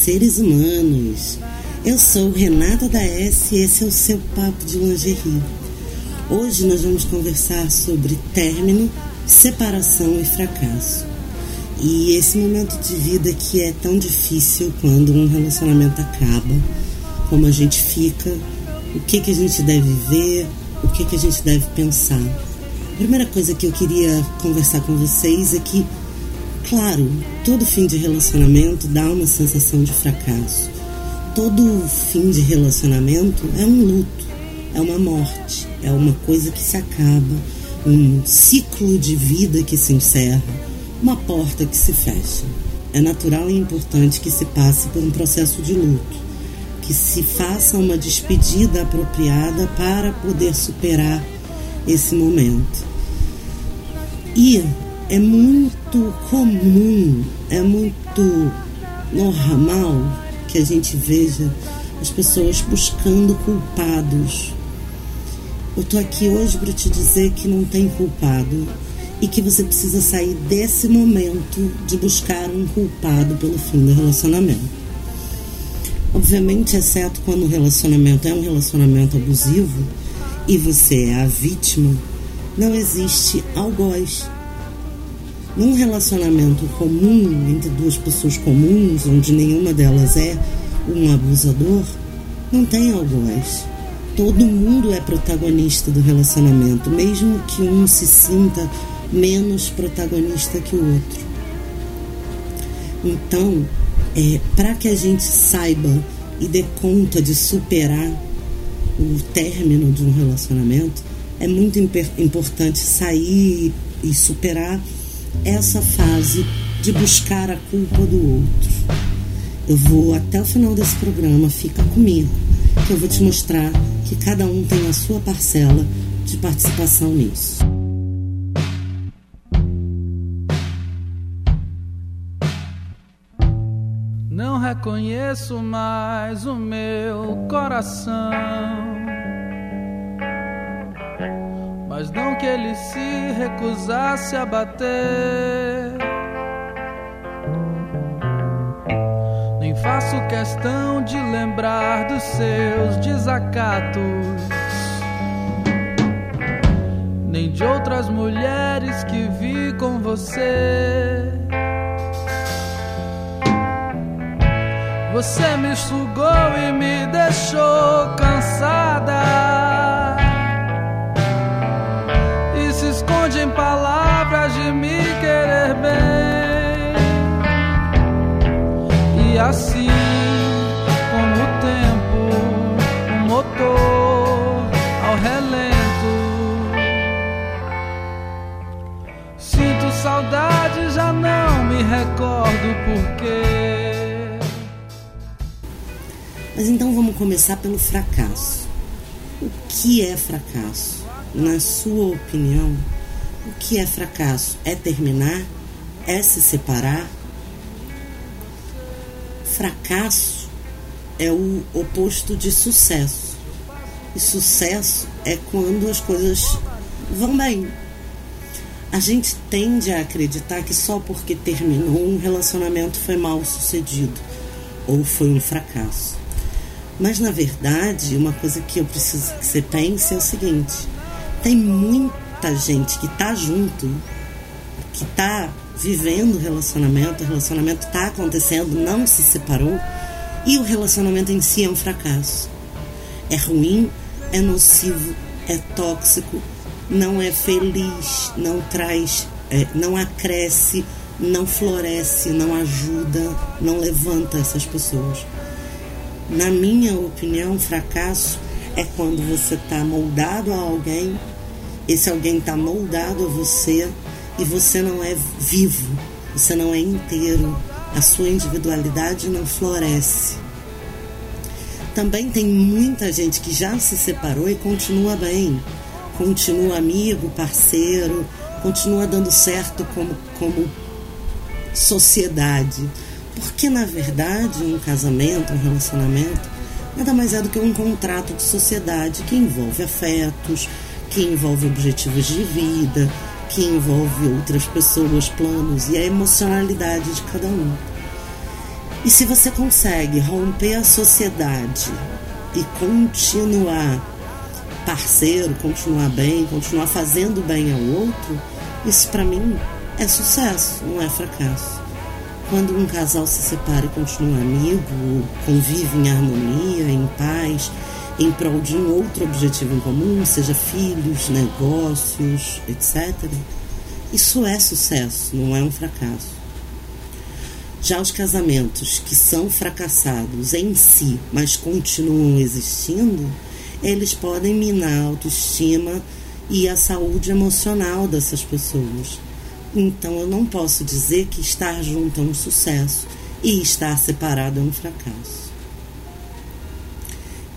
seres humanos. Eu sou Renata da S e esse é o seu Papo de Lingerie. Hoje nós vamos conversar sobre término, separação e fracasso. E esse momento de vida que é tão difícil quando um relacionamento acaba, como a gente fica, o que, que a gente deve ver, o que, que a gente deve pensar. A primeira coisa que eu queria conversar com vocês é que Claro, todo fim de relacionamento dá uma sensação de fracasso. Todo fim de relacionamento é um luto, é uma morte, é uma coisa que se acaba, um ciclo de vida que se encerra, uma porta que se fecha. É natural e importante que se passe por um processo de luto, que se faça uma despedida apropriada para poder superar esse momento. E é muito comum, é muito normal que a gente veja as pessoas buscando culpados. Eu tô aqui hoje para te dizer que não tem culpado e que você precisa sair desse momento de buscar um culpado pelo fim do relacionamento. Obviamente, exceto quando o relacionamento é um relacionamento abusivo e você é a vítima, não existe algoz num relacionamento comum entre duas pessoas comuns, onde nenhuma delas é um abusador, não tem algoz. Todo mundo é protagonista do relacionamento, mesmo que um se sinta menos protagonista que o outro. Então, é, para que a gente saiba e dê conta de superar o término de um relacionamento, é muito importante sair e superar essa fase de buscar a culpa do outro. Eu vou até o final desse programa, fica comigo, que eu vou te mostrar que cada um tem a sua parcela de participação nisso. Não reconheço mais o meu coração mas não que ele se recusasse a bater. Nem faço questão de lembrar dos seus desacatos, nem de outras mulheres que vi com você. Você me sugou e me deixou cansada. Em palavras de me querer bem. E assim, como o tempo, o motor ao relento. Sinto saudade, já não me recordo porquê. Mas então vamos começar pelo fracasso. O que é fracasso? Na sua opinião, o que é fracasso? É terminar? É se separar? Fracasso é o oposto de sucesso. E sucesso é quando as coisas vão bem. A gente tende a acreditar que só porque terminou um relacionamento foi mal sucedido ou foi um fracasso. Mas na verdade, uma coisa que eu preciso que você pense é o seguinte: tem muito muita gente que tá junto, que tá vivendo o relacionamento, o relacionamento tá acontecendo, não se separou, e o relacionamento em si é um fracasso. É ruim, é nocivo, é tóxico, não é feliz, não traz, é, não acresce, não floresce, não ajuda, não levanta essas pessoas. Na minha opinião, fracasso é quando você está moldado a alguém esse alguém está moldado a você e você não é vivo, você não é inteiro, a sua individualidade não floresce. Também tem muita gente que já se separou e continua bem, continua amigo, parceiro, continua dando certo como, como sociedade. Porque, na verdade, um casamento, um relacionamento, nada mais é do que um contrato de sociedade que envolve afetos, que envolve objetivos de vida, que envolve outras pessoas, planos e a emocionalidade de cada um. E se você consegue romper a sociedade e continuar parceiro, continuar bem, continuar fazendo bem ao outro, isso para mim é sucesso, não é fracasso. Quando um casal se separa e continua amigo, convive em harmonia, em paz, em prol de um outro objetivo em comum, seja filhos, negócios, etc., isso é sucesso, não é um fracasso. Já os casamentos que são fracassados em si, mas continuam existindo, eles podem minar a autoestima e a saúde emocional dessas pessoas. Então eu não posso dizer que estar junto é um sucesso e estar separado é um fracasso.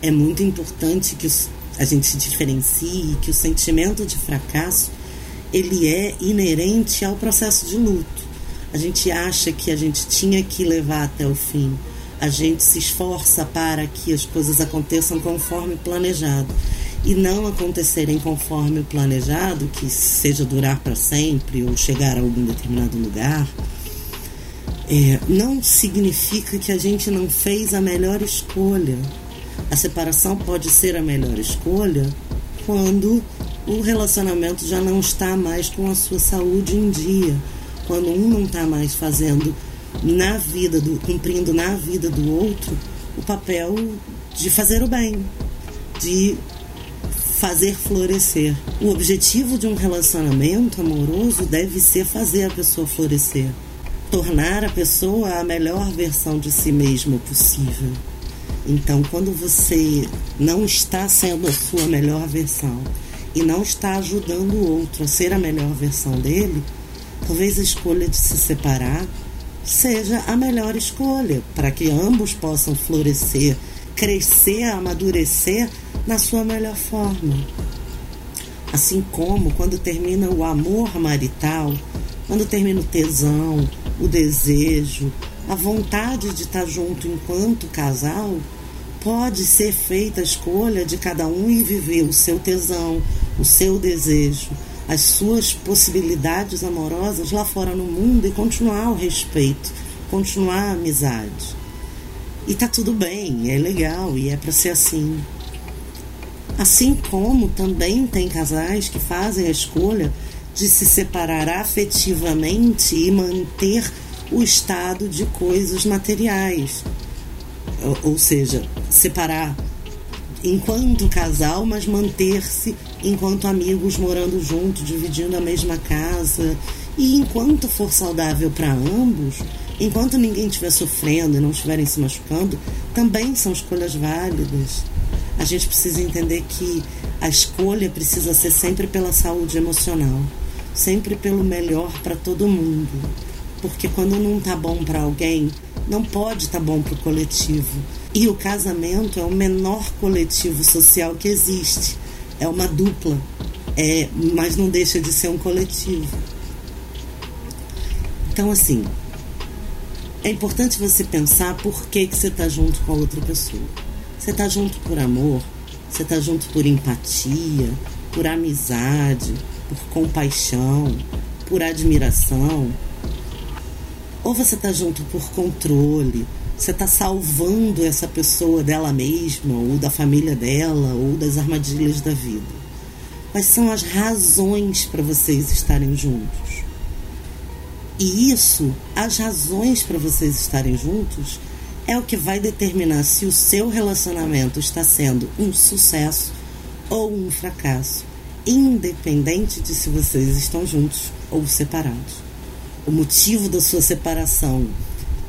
É muito importante que a gente diferencie que o sentimento de fracasso ele é inerente ao processo de luto. A gente acha que a gente tinha que levar até o fim. A gente se esforça para que as coisas aconteçam conforme planejado e não acontecerem conforme o planejado, que seja durar para sempre ou chegar a algum determinado lugar, é, não significa que a gente não fez a melhor escolha. A separação pode ser a melhor escolha quando o relacionamento já não está mais com a sua saúde em dia quando um não está mais fazendo na vida do cumprindo na vida do outro o papel de fazer o bem, de fazer florescer. O objetivo de um relacionamento amoroso deve ser fazer a pessoa florescer, tornar a pessoa a melhor versão de si mesma possível. Então, quando você não está sendo a sua melhor versão e não está ajudando o outro a ser a melhor versão dele, Talvez a escolha de se separar seja a melhor escolha para que ambos possam florescer, crescer, amadurecer na sua melhor forma. Assim como quando termina o amor marital, quando termina o tesão, o desejo, a vontade de estar junto enquanto casal, pode ser feita a escolha de cada um e viver o seu tesão, o seu desejo, as suas possibilidades amorosas lá fora no mundo e continuar o respeito, continuar a amizade. E tá tudo bem, é legal e é para ser assim. Assim como também tem casais que fazem a escolha de se separar afetivamente e manter o estado de coisas materiais. Ou, seja, separar enquanto casal, mas manter-se enquanto amigos morando juntos, dividindo a mesma casa. E enquanto for saudável para ambos, enquanto ninguém estiver sofrendo e não estiverem se machucando, também são escolhas válidas. A gente precisa entender que a escolha precisa ser sempre pela saúde emocional, sempre pelo melhor para todo mundo. Porque quando não tá bom para alguém, não pode estar tá bom para o coletivo. E o casamento é o menor coletivo social que existe. É uma dupla, é, mas não deixa de ser um coletivo. Então, assim, é importante você pensar por que, que você está junto com a outra pessoa. Você está junto por amor, você está junto por empatia, por amizade, por compaixão, por admiração, ou você está junto por controle, você está salvando essa pessoa dela mesma, ou da família dela, ou das armadilhas da vida. Quais são as razões para vocês estarem juntos? E isso, as razões para vocês estarem juntos, é o que vai determinar se o seu relacionamento está sendo um sucesso ou um fracasso, independente de se vocês estão juntos ou separados o motivo da sua separação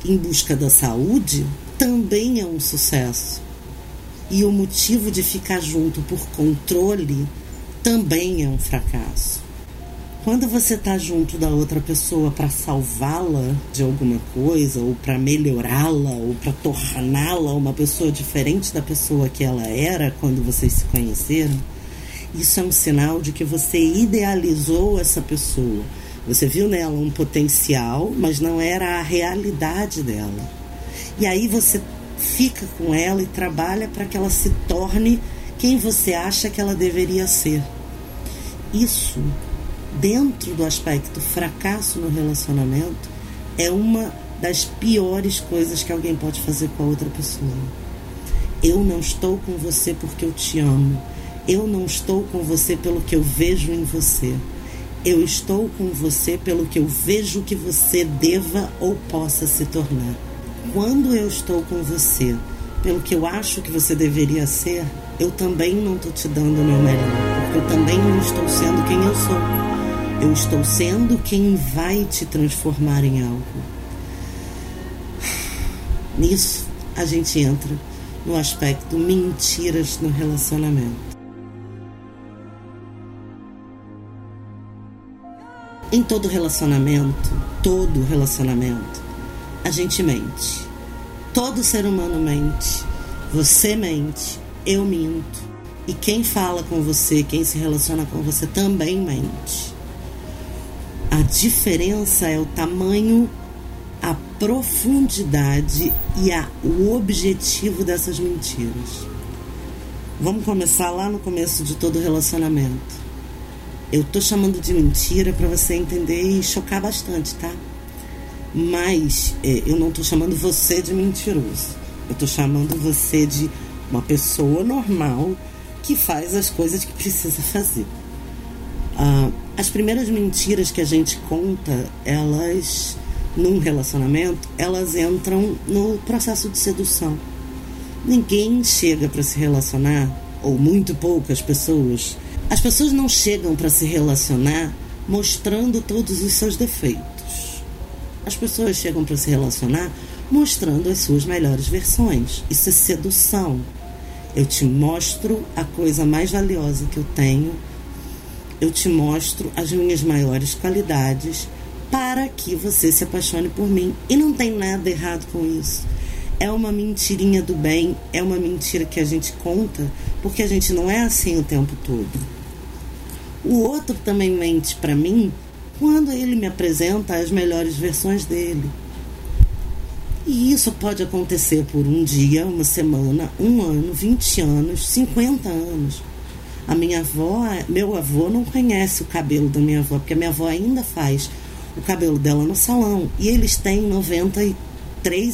em busca da saúde também é um sucesso. E o motivo de ficar junto por controle também é um fracasso. Quando você está junto da outra pessoa para salvá-la de alguma coisa, ou para melhorá-la, ou para torná-la uma pessoa diferente da pessoa que ela era quando vocês se conheceram, isso é um sinal de que você idealizou essa pessoa você viu nela um potencial, mas não era a realidade dela. E aí você fica com ela e trabalha para que ela se torne quem você acha que ela deveria ser. Isso, dentro do aspecto fracasso no relacionamento, é uma das piores coisas que alguém pode fazer com a outra pessoa. Eu não estou com você porque eu te amo. Eu não estou com você pelo que eu vejo em você. Eu estou com você pelo que eu vejo que você deva ou possa se tornar. Quando eu estou com você pelo que eu acho que você deveria ser, eu também não estou te dando o meu melhor, porque eu também não estou sendo quem eu sou. Eu estou sendo quem vai te transformar em algo. Nisso a gente entra no aspecto mentiras no relacionamento. Em todo relacionamento, todo relacionamento, a gente mente. Todo ser humano mente. Você mente, eu minto. E quem fala com você, quem se relaciona com você também mente. A diferença é o tamanho, a profundidade e a, o objetivo dessas mentiras. Vamos começar lá no começo de todo relacionamento. Eu tô chamando de mentira para você entender e chocar bastante, tá? Mas é, eu não tô chamando você de mentiroso. Eu tô chamando você de uma pessoa normal que faz as coisas que precisa fazer. Ah, as primeiras mentiras que a gente conta, elas, num relacionamento, elas entram no processo de sedução. Ninguém chega para se relacionar, ou muito poucas pessoas, as pessoas não chegam para se relacionar mostrando todos os seus defeitos. As pessoas chegam para se relacionar mostrando as suas melhores versões. Isso é sedução. Eu te mostro a coisa mais valiosa que eu tenho. Eu te mostro as minhas maiores qualidades para que você se apaixone por mim. E não tem nada errado com isso. É uma mentirinha do bem, é uma mentira que a gente conta, porque a gente não é assim o tempo todo. O outro também mente para mim quando ele me apresenta as melhores versões dele. E isso pode acontecer por um dia, uma semana, um ano, 20 anos, 50 anos. A minha avó, meu avô não conhece o cabelo da minha avó, porque a minha avó ainda faz o cabelo dela no salão. E eles têm 93 e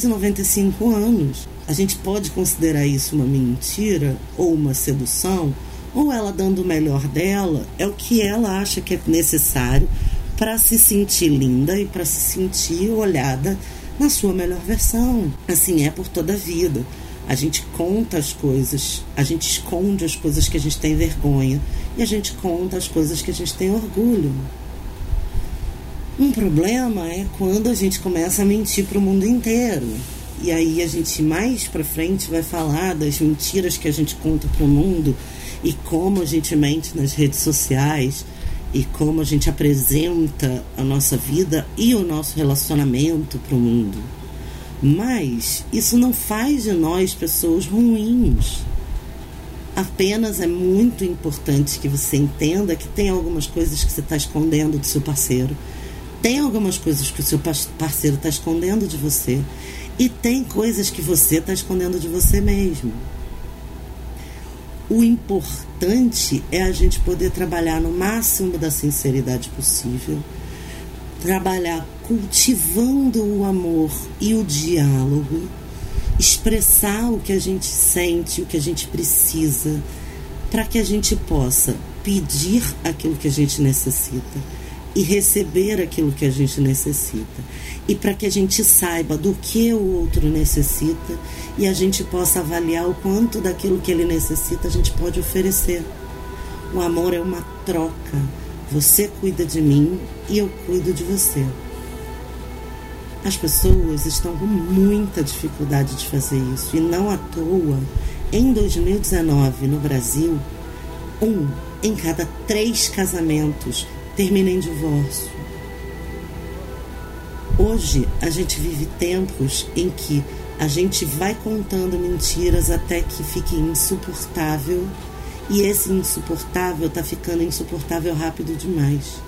95 anos. A gente pode considerar isso uma mentira ou uma sedução ou ela dando o melhor dela, é o que ela acha que é necessário para se sentir linda e para se sentir olhada na sua melhor versão. Assim é por toda a vida. A gente conta as coisas, a gente esconde as coisas que a gente tem vergonha e a gente conta as coisas que a gente tem orgulho. Um problema é quando a gente começa a mentir para o mundo inteiro. E aí a gente mais para frente vai falar das mentiras que a gente conta para o mundo e como a gente mente nas redes sociais e como a gente apresenta a nossa vida e o nosso relacionamento para o mundo. Mas isso não faz de nós pessoas ruins. Apenas é muito importante que você entenda que tem algumas coisas que você está escondendo do seu parceiro, tem algumas coisas que o seu parceiro está escondendo de você, e tem coisas que você está escondendo de você mesmo. O importante é a gente poder trabalhar no máximo da sinceridade possível, trabalhar cultivando o amor e o diálogo, expressar o que a gente sente, o que a gente precisa, para que a gente possa pedir aquilo que a gente necessita e receber aquilo que a gente necessita. E para que a gente saiba do que o outro necessita e a gente possa avaliar o quanto daquilo que ele necessita a gente pode oferecer. O amor é uma troca. Você cuida de mim e eu cuido de você. As pessoas estão com muita dificuldade de fazer isso e não à toa, em 2019 no Brasil, um em cada três casamentos termina em divórcio. Hoje a gente vive tempos em que a gente vai contando mentiras até que fique insuportável e esse insuportável tá ficando insuportável rápido demais.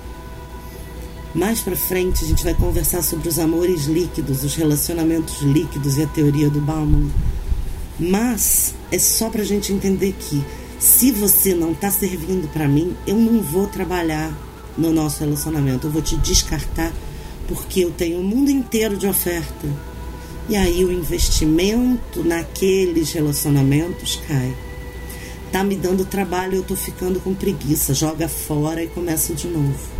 Mais para frente a gente vai conversar sobre os amores líquidos, os relacionamentos líquidos e a teoria do Bauman. Mas é só para a gente entender que se você não está servindo para mim, eu não vou trabalhar no nosso relacionamento. Eu vou te descartar porque eu tenho o mundo inteiro de oferta. E aí o investimento naqueles relacionamentos cai. Tá me dando trabalho, eu tô ficando com preguiça, joga fora e começa de novo.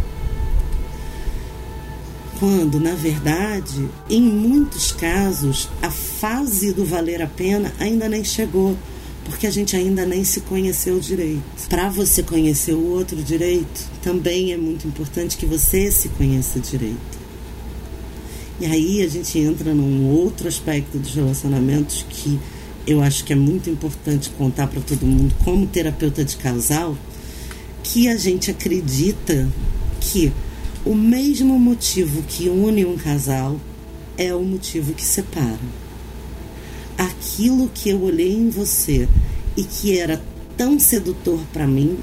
Quando, na verdade, em muitos casos, a fase do valer a pena ainda nem chegou porque a gente ainda nem se conheceu direito. Para você conhecer o outro direito, também é muito importante que você se conheça direito. E aí a gente entra num outro aspecto dos relacionamentos que eu acho que é muito importante contar para todo mundo, como terapeuta de casal, que a gente acredita que o mesmo motivo que une um casal é o motivo que separa aquilo que eu olhei em você e que era tão sedutor para mim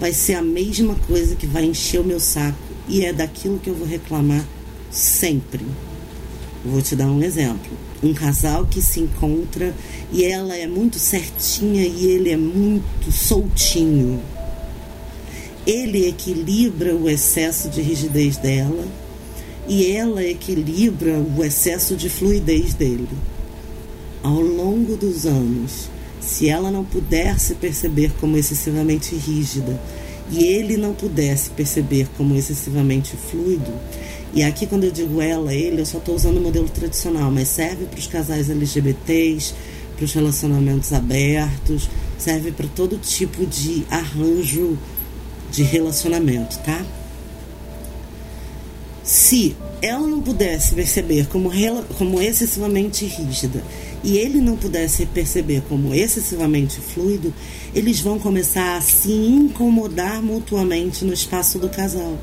vai ser a mesma coisa que vai encher o meu saco e é daquilo que eu vou reclamar sempre. Vou te dar um exemplo. Um casal que se encontra e ela é muito certinha e ele é muito soltinho. Ele equilibra o excesso de rigidez dela e ela equilibra o excesso de fluidez dele ao longo dos anos, se ela não puder se perceber como excessivamente rígida e ele não pudesse perceber como excessivamente fluido, e aqui quando eu digo ela, ele, eu só estou usando o modelo tradicional, mas serve para os casais LGBTs, para os relacionamentos abertos, serve para todo tipo de arranjo de relacionamento, tá? Se ela não pudesse perceber como, como excessivamente rígida e ele não pudesse perceber como excessivamente fluido, eles vão começar a se incomodar mutuamente no espaço do casal.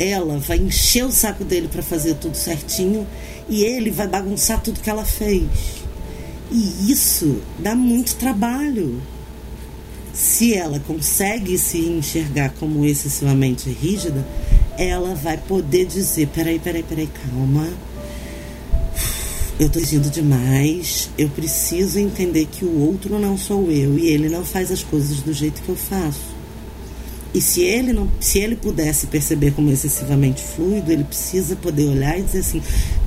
Ela vai encher o saco dele para fazer tudo certinho e ele vai bagunçar tudo que ela fez. E isso dá muito trabalho. Se ela consegue se enxergar como excessivamente rígida, ela vai poder dizer: peraí, peraí, peraí, calma eu tô exigindo demais, eu preciso entender que o outro não sou eu e ele não faz as coisas do jeito que eu faço. E se ele não, se ele pudesse perceber como excessivamente fluido, ele precisa poder olhar e dizer assim: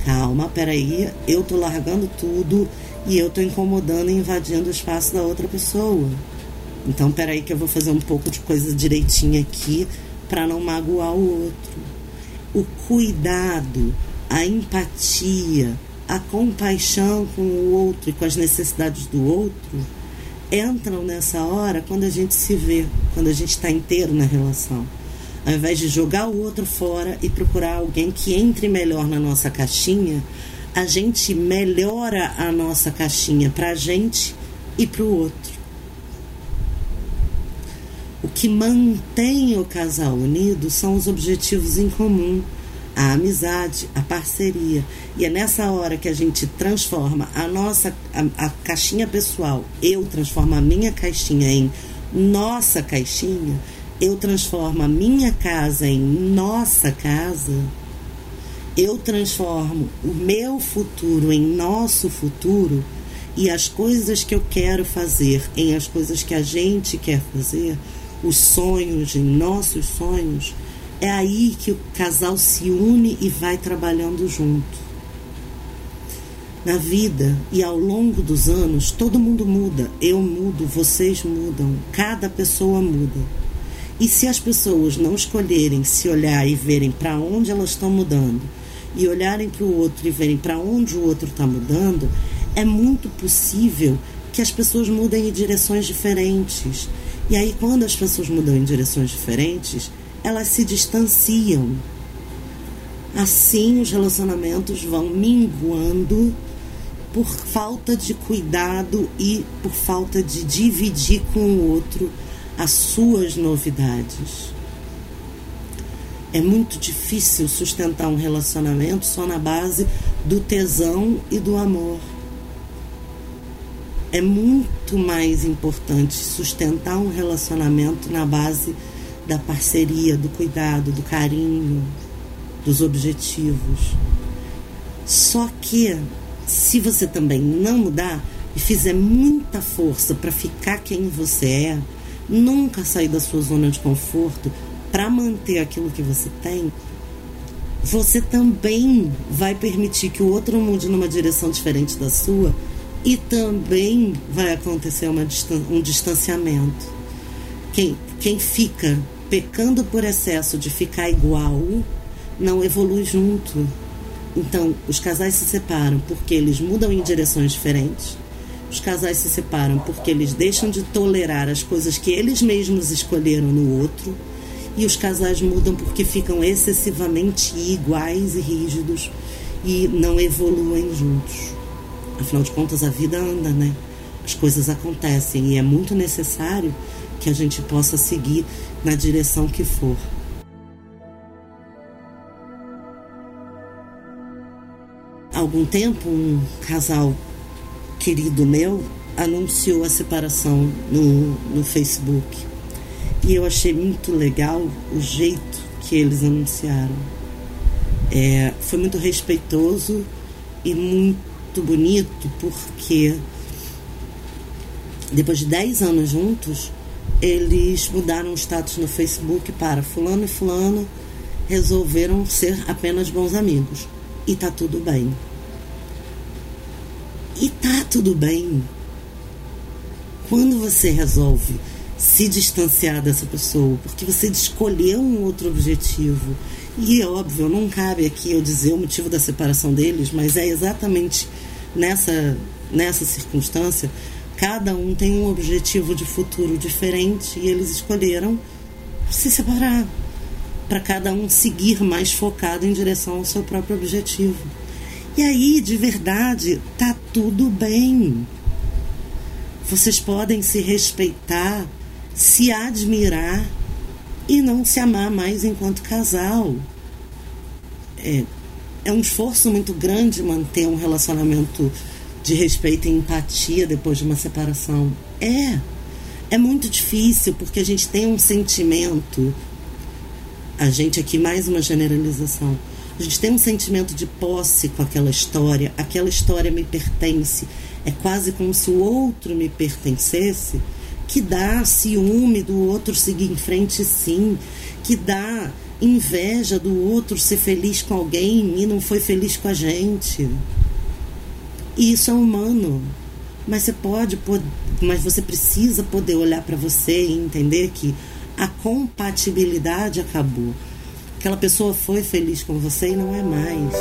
"Calma, peraí, eu tô largando tudo e eu tô incomodando e invadindo o espaço da outra pessoa. Então, peraí que eu vou fazer um pouco de coisa direitinha aqui para não magoar o outro." O cuidado, a empatia, a compaixão com o outro e com as necessidades do outro entram nessa hora quando a gente se vê, quando a gente está inteiro na relação. Ao invés de jogar o outro fora e procurar alguém que entre melhor na nossa caixinha, a gente melhora a nossa caixinha para a gente e para o outro. O que mantém o casal unido são os objetivos em comum a amizade, a parceria. E é nessa hora que a gente transforma a nossa a, a caixinha pessoal, eu transformo a minha caixinha em nossa caixinha, eu transformo a minha casa em nossa casa, eu transformo o meu futuro em nosso futuro. E as coisas que eu quero fazer em as coisas que a gente quer fazer, os sonhos em nossos sonhos é aí que o casal se une e vai trabalhando junto. Na vida e ao longo dos anos, todo mundo muda. Eu mudo, vocês mudam, cada pessoa muda. E se as pessoas não escolherem se olhar e verem para onde elas estão mudando, e olharem para o outro e verem para onde o outro está mudando, é muito possível que as pessoas mudem em direções diferentes. E aí, quando as pessoas mudam em direções diferentes, elas se distanciam. Assim, os relacionamentos vão minguando por falta de cuidado e por falta de dividir com o outro as suas novidades. É muito difícil sustentar um relacionamento só na base do tesão e do amor. É muito mais importante sustentar um relacionamento na base da parceria, do cuidado, do carinho, dos objetivos. Só que se você também não mudar e fizer muita força para ficar quem você é, nunca sair da sua zona de conforto para manter aquilo que você tem, você também vai permitir que o outro mude numa direção diferente da sua e também vai acontecer uma, um distanciamento. Quem, quem fica pecando por excesso de ficar igual não evolui junto. Então, os casais se separam porque eles mudam em direções diferentes. Os casais se separam porque eles deixam de tolerar as coisas que eles mesmos escolheram no outro e os casais mudam porque ficam excessivamente iguais e rígidos e não evoluem juntos. Afinal de contas, a vida anda, né? As coisas acontecem e é muito necessário que a gente possa seguir na direção que for. Há algum tempo, um casal querido meu anunciou a separação no, no Facebook. E eu achei muito legal o jeito que eles anunciaram. É, foi muito respeitoso e muito bonito, porque depois de 10 anos juntos, eles mudaram o status no Facebook para fulano e fulano resolveram ser apenas bons amigos. E tá tudo bem. E tá tudo bem. Quando você resolve se distanciar dessa pessoa, porque você escolheu um outro objetivo. E é óbvio, não cabe aqui eu dizer o motivo da separação deles, mas é exatamente nessa, nessa circunstância, cada um tem um objetivo de futuro diferente e eles escolheram se separar para cada um seguir mais focado em direção ao seu próprio objetivo. E aí, de verdade, tá tudo bem. Vocês podem se respeitar se admirar e não se amar mais enquanto casal. É, é um esforço muito grande manter um relacionamento de respeito e empatia depois de uma separação. É. É muito difícil porque a gente tem um sentimento. A gente aqui, mais uma generalização. A gente tem um sentimento de posse com aquela história. Aquela história me pertence. É quase como se o outro me pertencesse que dá ciúme do outro seguir em frente, sim, que dá inveja do outro ser feliz com alguém e não foi feliz com a gente. E isso é humano. Mas você pode, mas você precisa poder olhar para você e entender que a compatibilidade acabou. Aquela pessoa foi feliz com você e não é mais.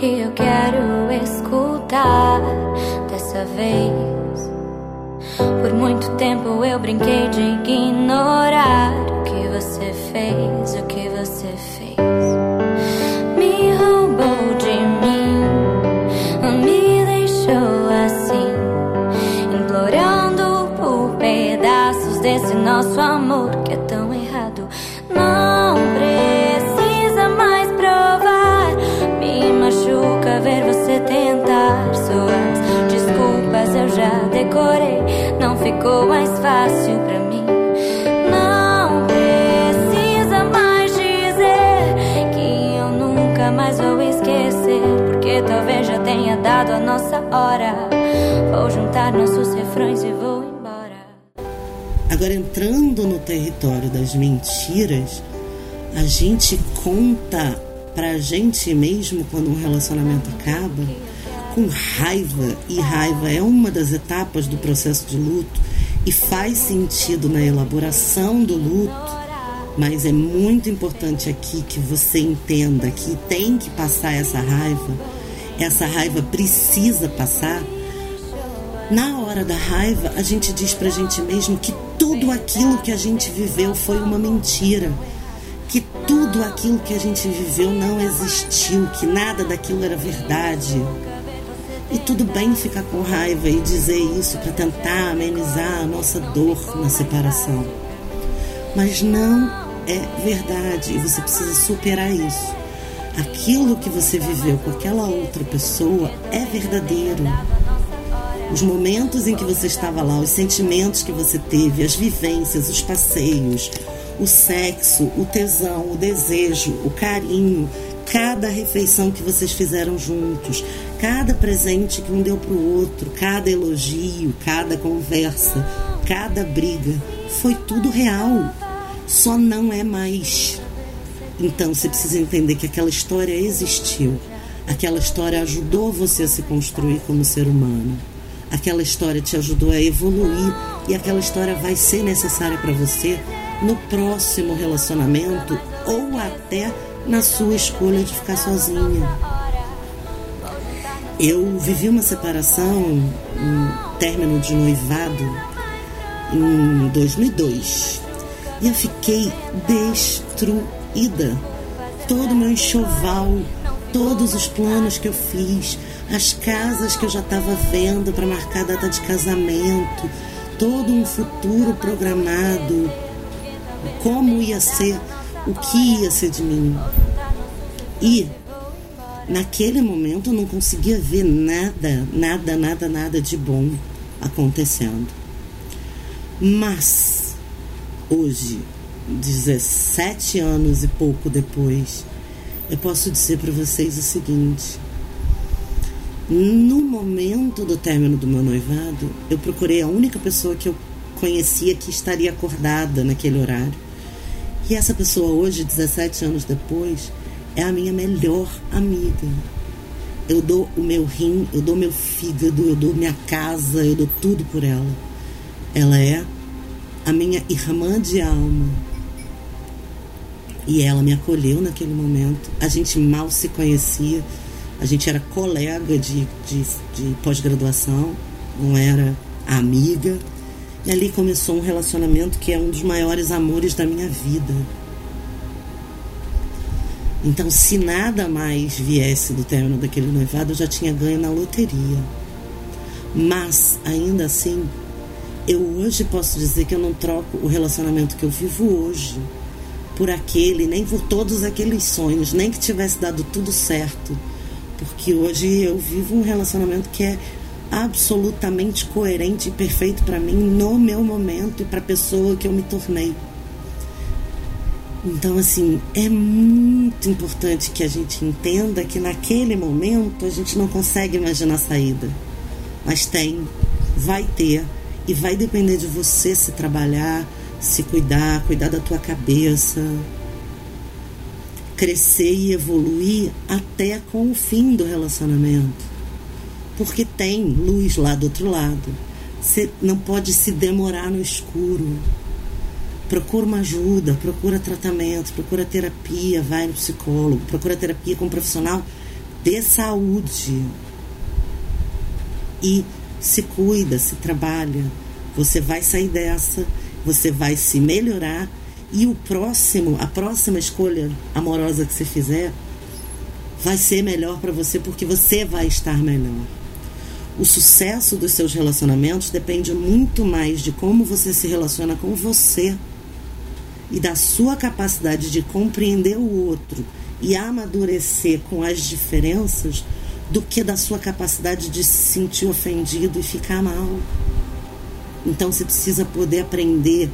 que eu quero escutar dessa vez. Por muito tempo eu brinquei de ignorar o que você fez, o que você fez. Me roubou de mim, me deixou assim, implorando por pedaços desse nosso amor Juntar nossos refrões e vou embora. Agora, entrando no território das mentiras, a gente conta pra gente mesmo quando um relacionamento acaba com raiva, e raiva é uma das etapas do processo de luto e faz sentido na elaboração do luto, mas é muito importante aqui que você entenda que tem que passar essa raiva, essa raiva precisa passar. Na hora da raiva, a gente diz pra gente mesmo que tudo aquilo que a gente viveu foi uma mentira que tudo aquilo que a gente viveu não existiu, que nada daquilo era verdade. E tudo bem ficar com raiva e dizer isso para tentar amenizar a nossa dor na separação. Mas não é verdade e você precisa superar isso. Aquilo que você viveu com aquela outra pessoa é verdadeiro. Os momentos em que você estava lá, os sentimentos que você teve, as vivências, os passeios, o sexo, o tesão, o desejo, o carinho, cada refeição que vocês fizeram juntos, cada presente que um deu para o outro, cada elogio, cada conversa, cada briga, foi tudo real. Só não é mais. Então você precisa entender que aquela história existiu. Aquela história ajudou você a se construir como ser humano. Aquela história te ajudou a evoluir e aquela história vai ser necessária para você no próximo relacionamento ou até na sua escolha de ficar sozinha. Eu vivi uma separação, um término de noivado em 2002 e eu fiquei destruída. Todo o meu enxoval, todos os planos que eu fiz, as casas que eu já estava vendo para marcar data de casamento, todo um futuro programado, como ia ser, o que ia ser de mim. E naquele momento eu não conseguia ver nada, nada, nada, nada de bom acontecendo. Mas hoje, 17 anos e pouco depois, eu posso dizer para vocês o seguinte: no momento do término do meu noivado, eu procurei a única pessoa que eu conhecia que estaria acordada naquele horário. E essa pessoa hoje, 17 anos depois, é a minha melhor amiga. Eu dou o meu rim, eu dou meu fígado, eu dou minha casa, eu dou tudo por ela. Ela é a minha irmã de alma. E ela me acolheu naquele momento. A gente mal se conhecia a gente era colega de, de, de pós-graduação, não era amiga. E ali começou um relacionamento que é um dos maiores amores da minha vida. Então, se nada mais viesse do término daquele noivado, eu já tinha ganho na loteria. Mas, ainda assim, eu hoje posso dizer que eu não troco o relacionamento que eu vivo hoje por aquele, nem por todos aqueles sonhos, nem que tivesse dado tudo certo porque hoje eu vivo um relacionamento que é absolutamente coerente e perfeito para mim no meu momento e para a pessoa que eu me tornei. Então, assim, é muito importante que a gente entenda que naquele momento a gente não consegue imaginar saída. Mas tem, vai ter, e vai depender de você se trabalhar, se cuidar, cuidar da tua cabeça, crescer e evoluir até com o fim do relacionamento. Porque tem luz lá do outro lado. Você não pode se demorar no escuro. Procura uma ajuda, procura tratamento, procura terapia, vai no psicólogo, procura terapia com um profissional de saúde. E se cuida, se trabalha. Você vai sair dessa, você vai se melhorar e o próximo, a próxima escolha amorosa que você fizer, vai ser melhor para você porque você vai estar melhor. O sucesso dos seus relacionamentos depende muito mais de como você se relaciona com você e da sua capacidade de compreender o outro e amadurecer com as diferenças do que da sua capacidade de se sentir ofendido e ficar mal. Então você precisa poder aprender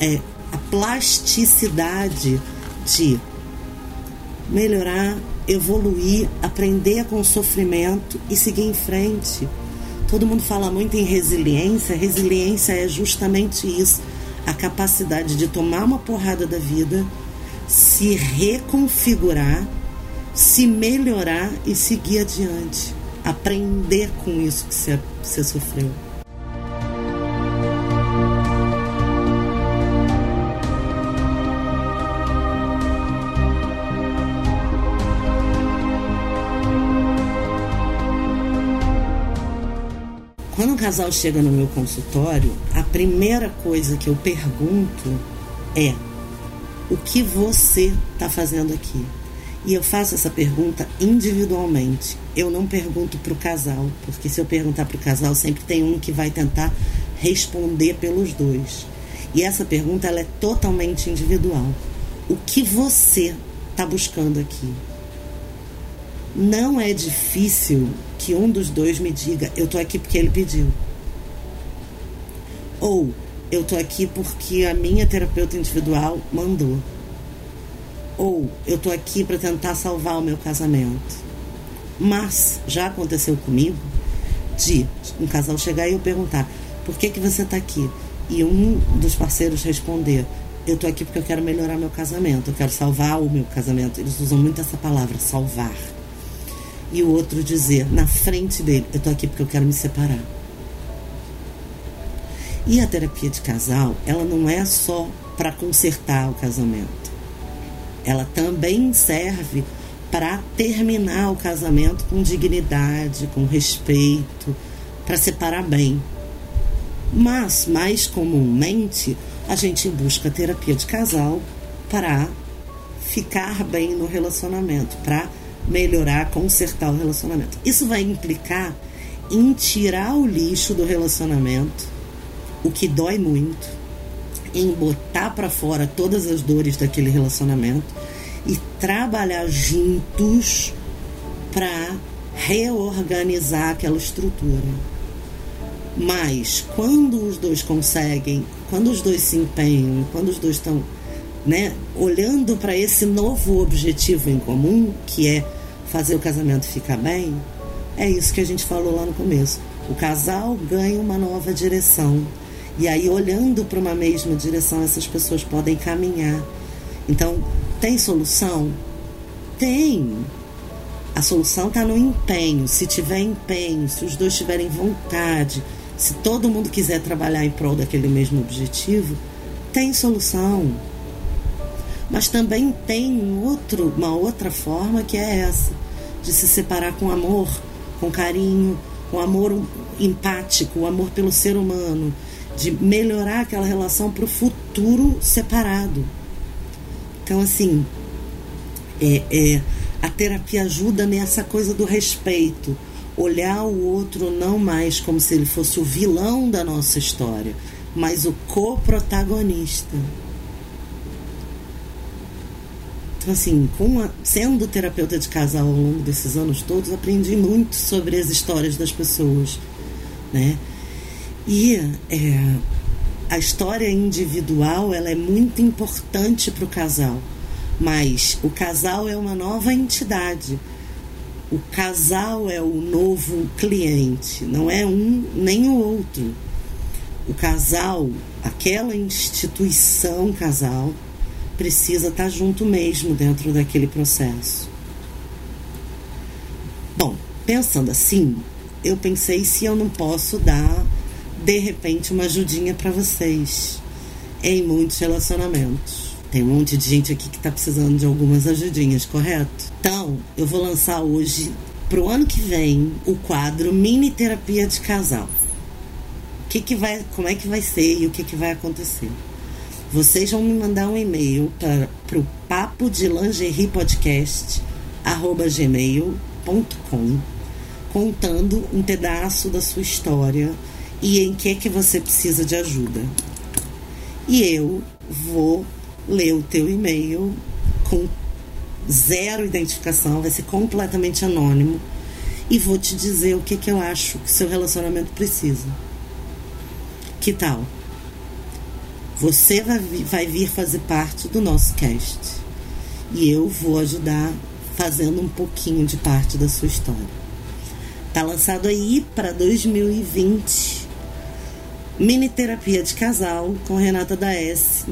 é, a plasticidade de melhorar, evoluir, aprender com o sofrimento e seguir em frente. Todo mundo fala muito em resiliência. Resiliência é justamente isso: a capacidade de tomar uma porrada da vida, se reconfigurar, se melhorar e seguir adiante. Aprender com isso que você, sofreu. Quando um casal chega no meu consultório, a primeira coisa que eu pergunto é: o que você está fazendo aqui? E eu faço essa pergunta individualmente. Eu não pergunto para o casal, porque se eu perguntar para o casal, sempre tem um que vai tentar responder pelos dois. E essa pergunta ela é totalmente individual. O que você está buscando aqui? Não é difícil que um dos dois me diga: eu tô aqui porque ele pediu. Ou eu tô aqui porque a minha terapeuta individual mandou. Ou eu tô aqui para tentar salvar o meu casamento. Mas já aconteceu comigo de um casal chegar e eu perguntar: "Por que que você está aqui?" E um dos parceiros responder: "Eu tô aqui porque eu quero melhorar meu casamento, eu quero salvar o meu casamento". Eles usam muito essa palavra, salvar. E o outro dizer na frente dele: "Eu tô aqui porque eu quero me separar". E a terapia de casal, ela não é só para consertar o casamento. Ela também serve para terminar o casamento com dignidade, com respeito, para separar bem. Mas, mais comumente, a gente busca terapia de casal para ficar bem no relacionamento, para melhorar, consertar o relacionamento. Isso vai implicar em tirar o lixo do relacionamento, o que dói muito, em botar para fora todas as dores daquele relacionamento e trabalhar juntos para reorganizar aquela estrutura. Mas quando os dois conseguem, quando os dois se empenham, quando os dois estão né, olhando para esse novo objetivo em comum, que é fazer o casamento ficar bem, é isso que a gente falou lá no começo. O casal ganha uma nova direção. E aí, olhando para uma mesma direção, essas pessoas podem caminhar. Então, tem solução? Tem. A solução está no empenho. Se tiver empenho, se os dois tiverem vontade, se todo mundo quiser trabalhar em prol daquele mesmo objetivo, tem solução. Mas também tem outro, uma outra forma que é essa, de se separar com amor, com carinho, com amor empático, o amor pelo ser humano, de melhorar aquela relação para o futuro separado. Então, assim, é, é, a terapia ajuda nessa coisa do respeito. Olhar o outro não mais como se ele fosse o vilão da nossa história, mas o co-protagonista. Então, assim, a, sendo terapeuta de casal ao longo desses anos todos, aprendi muito sobre as histórias das pessoas, né? E é, a história individual ela é muito importante para o casal, mas o casal é uma nova entidade. O casal é o novo cliente, não é um nem o outro. O casal, aquela instituição casal, precisa estar tá junto mesmo dentro daquele processo. Bom, pensando assim, eu pensei se eu não posso dar de repente uma ajudinha para vocês em muitos relacionamentos. Tem um monte de gente aqui que está precisando de algumas ajudinhas, correto? Então, eu vou lançar hoje, pro ano que vem, o quadro Mini Terapia de Casal. O que, que vai, como é que vai ser e o que, que vai acontecer? Vocês vão me mandar um e-mail para o papo de lingerie podcast gmail.com contando um pedaço da sua história e em que que você precisa de ajuda. E eu vou ler o teu e-mail com zero identificação, vai ser completamente anônimo e vou te dizer o que que eu acho que seu relacionamento precisa. Que tal? Você vai, vai vir fazer parte do nosso cast. E eu vou ajudar fazendo um pouquinho de parte da sua história. Tá lançado aí para 2020. Mini terapia de casal com Renata da S.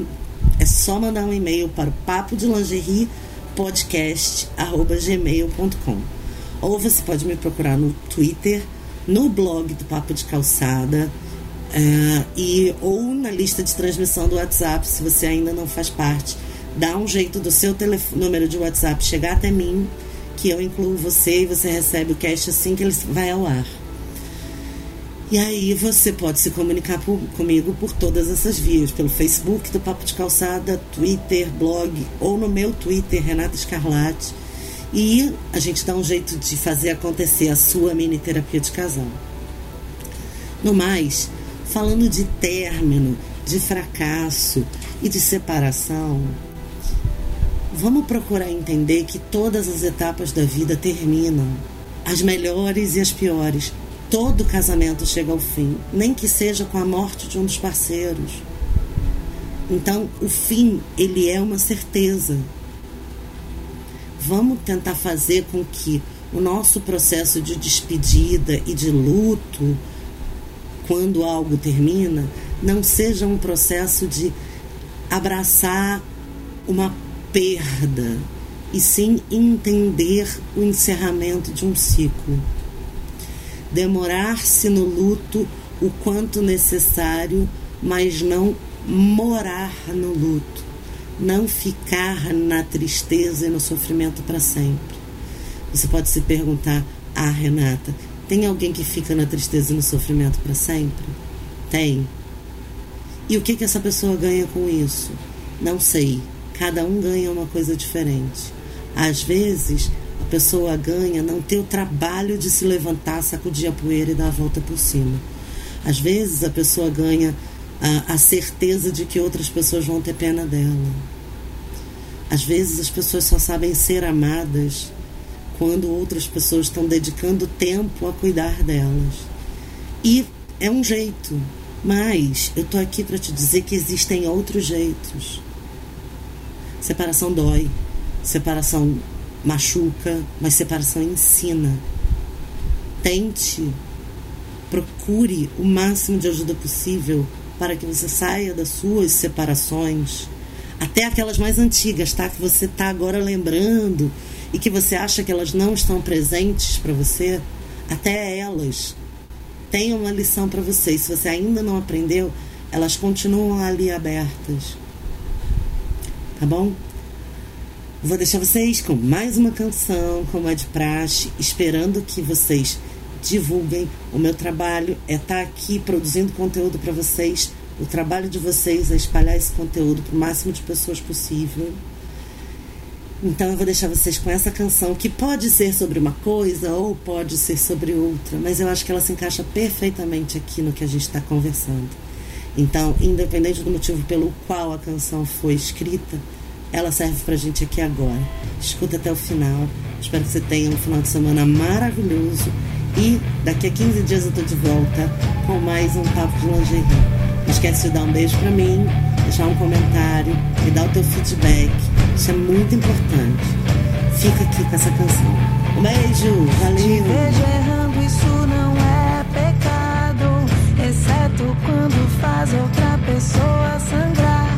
É só mandar um e-mail para o papo de lingerie podcast@gmail.com. Ou você pode me procurar no Twitter, no blog do Papo de Calçada Uh, e ou na lista de transmissão do WhatsApp, se você ainda não faz parte, dá um jeito do seu número de WhatsApp chegar até mim, que eu incluo você e você recebe o cast assim que ele vai ao ar. E aí você pode se comunicar por, comigo por todas essas vias, pelo Facebook do Papo de Calçada, Twitter, blog, ou no meu Twitter, Renata Escarlate. E a gente dá um jeito de fazer acontecer a sua mini terapia de casal. No mais, falando de término, de fracasso e de separação, vamos procurar entender que todas as etapas da vida terminam, as melhores e as piores. Todo casamento chega ao fim, nem que seja com a morte de um dos parceiros. Então, o fim, ele é uma certeza. vamos tentar fazer com que o nosso processo de despedida e de luto, quando algo termina, não seja um processo de abraçar uma perda, e sim entender o encerramento de um ciclo. Demorar-se no luto o quanto necessário, mas não morar no luto, não ficar na tristeza e no sofrimento para sempre. Você pode se perguntar: Ah, Renata, tem alguém que fica na tristeza e no sofrimento para sempre? Tem. E o que, que essa pessoa ganha com isso? Não sei. Cada um ganha uma coisa diferente. Às vezes, a pessoa ganha não ter o trabalho de se levantar, sacudir a poeira e dar a volta por cima. Às vezes, a pessoa ganha a, a certeza de que outras pessoas vão ter pena dela. Às vezes, as pessoas só sabem ser amadas quando outras pessoas estão dedicando tempo a cuidar delas. E é um jeito, mas eu tô aqui para te dizer que existem outros jeitos. Separação dói, separação machuca, mas separação ensina. Tente, procure o máximo de ajuda possível para que você saia das suas separações, até aquelas mais antigas, tá? Que você está agora lembrando e que você acha que elas não estão presentes para você, até elas têm uma lição para você. E se você ainda não aprendeu, elas continuam ali abertas. Tá bom? Vou deixar vocês com mais uma canção, como é de praxe, esperando que vocês divulguem. O meu trabalho é estar tá aqui produzindo conteúdo para vocês. O trabalho de vocês é espalhar esse conteúdo para o máximo de pessoas possível. Então eu vou deixar vocês com essa canção que pode ser sobre uma coisa ou pode ser sobre outra, mas eu acho que ela se encaixa perfeitamente aqui no que a gente está conversando. Então, independente do motivo pelo qual a canção foi escrita, ela serve pra gente aqui agora. Escuta até o final. Espero que você tenha um final de semana maravilhoso. E daqui a 15 dias eu tô de volta com mais um Papo de Lingerie. Não esquece de dar um beijo pra mim, deixar um comentário, me dar o teu feedback. Isso é muito importante. Fica aqui com essa canção. Um beijo, valeu! Te vejo errando, isso não é pecado, exceto quando faz outra pessoa sangrar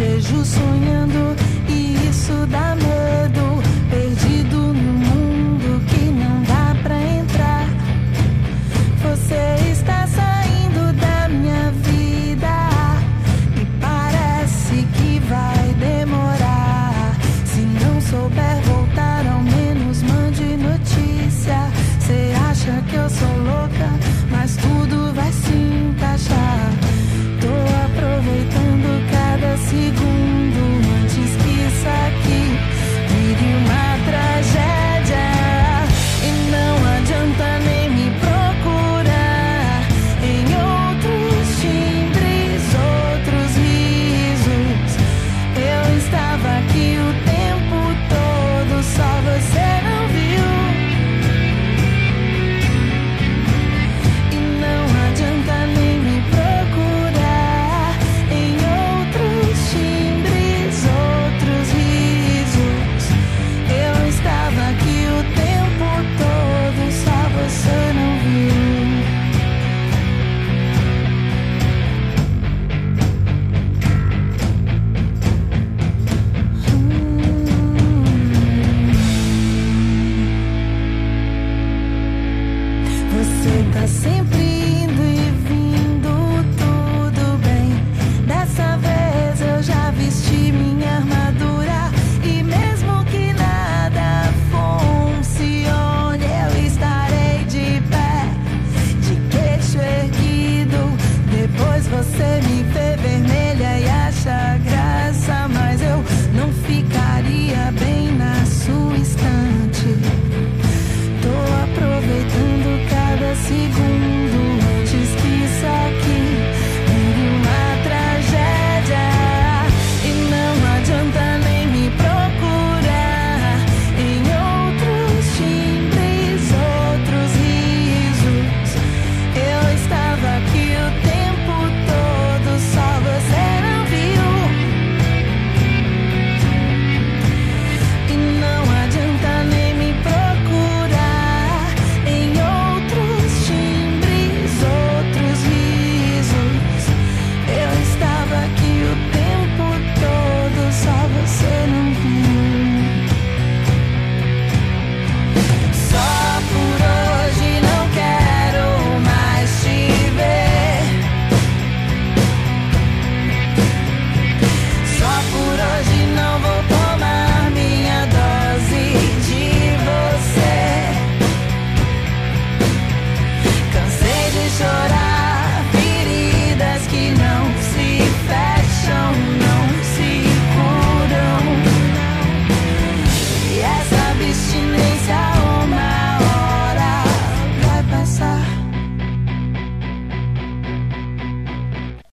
vejo sonhar. sou louca, mas tudo vai se encaixar.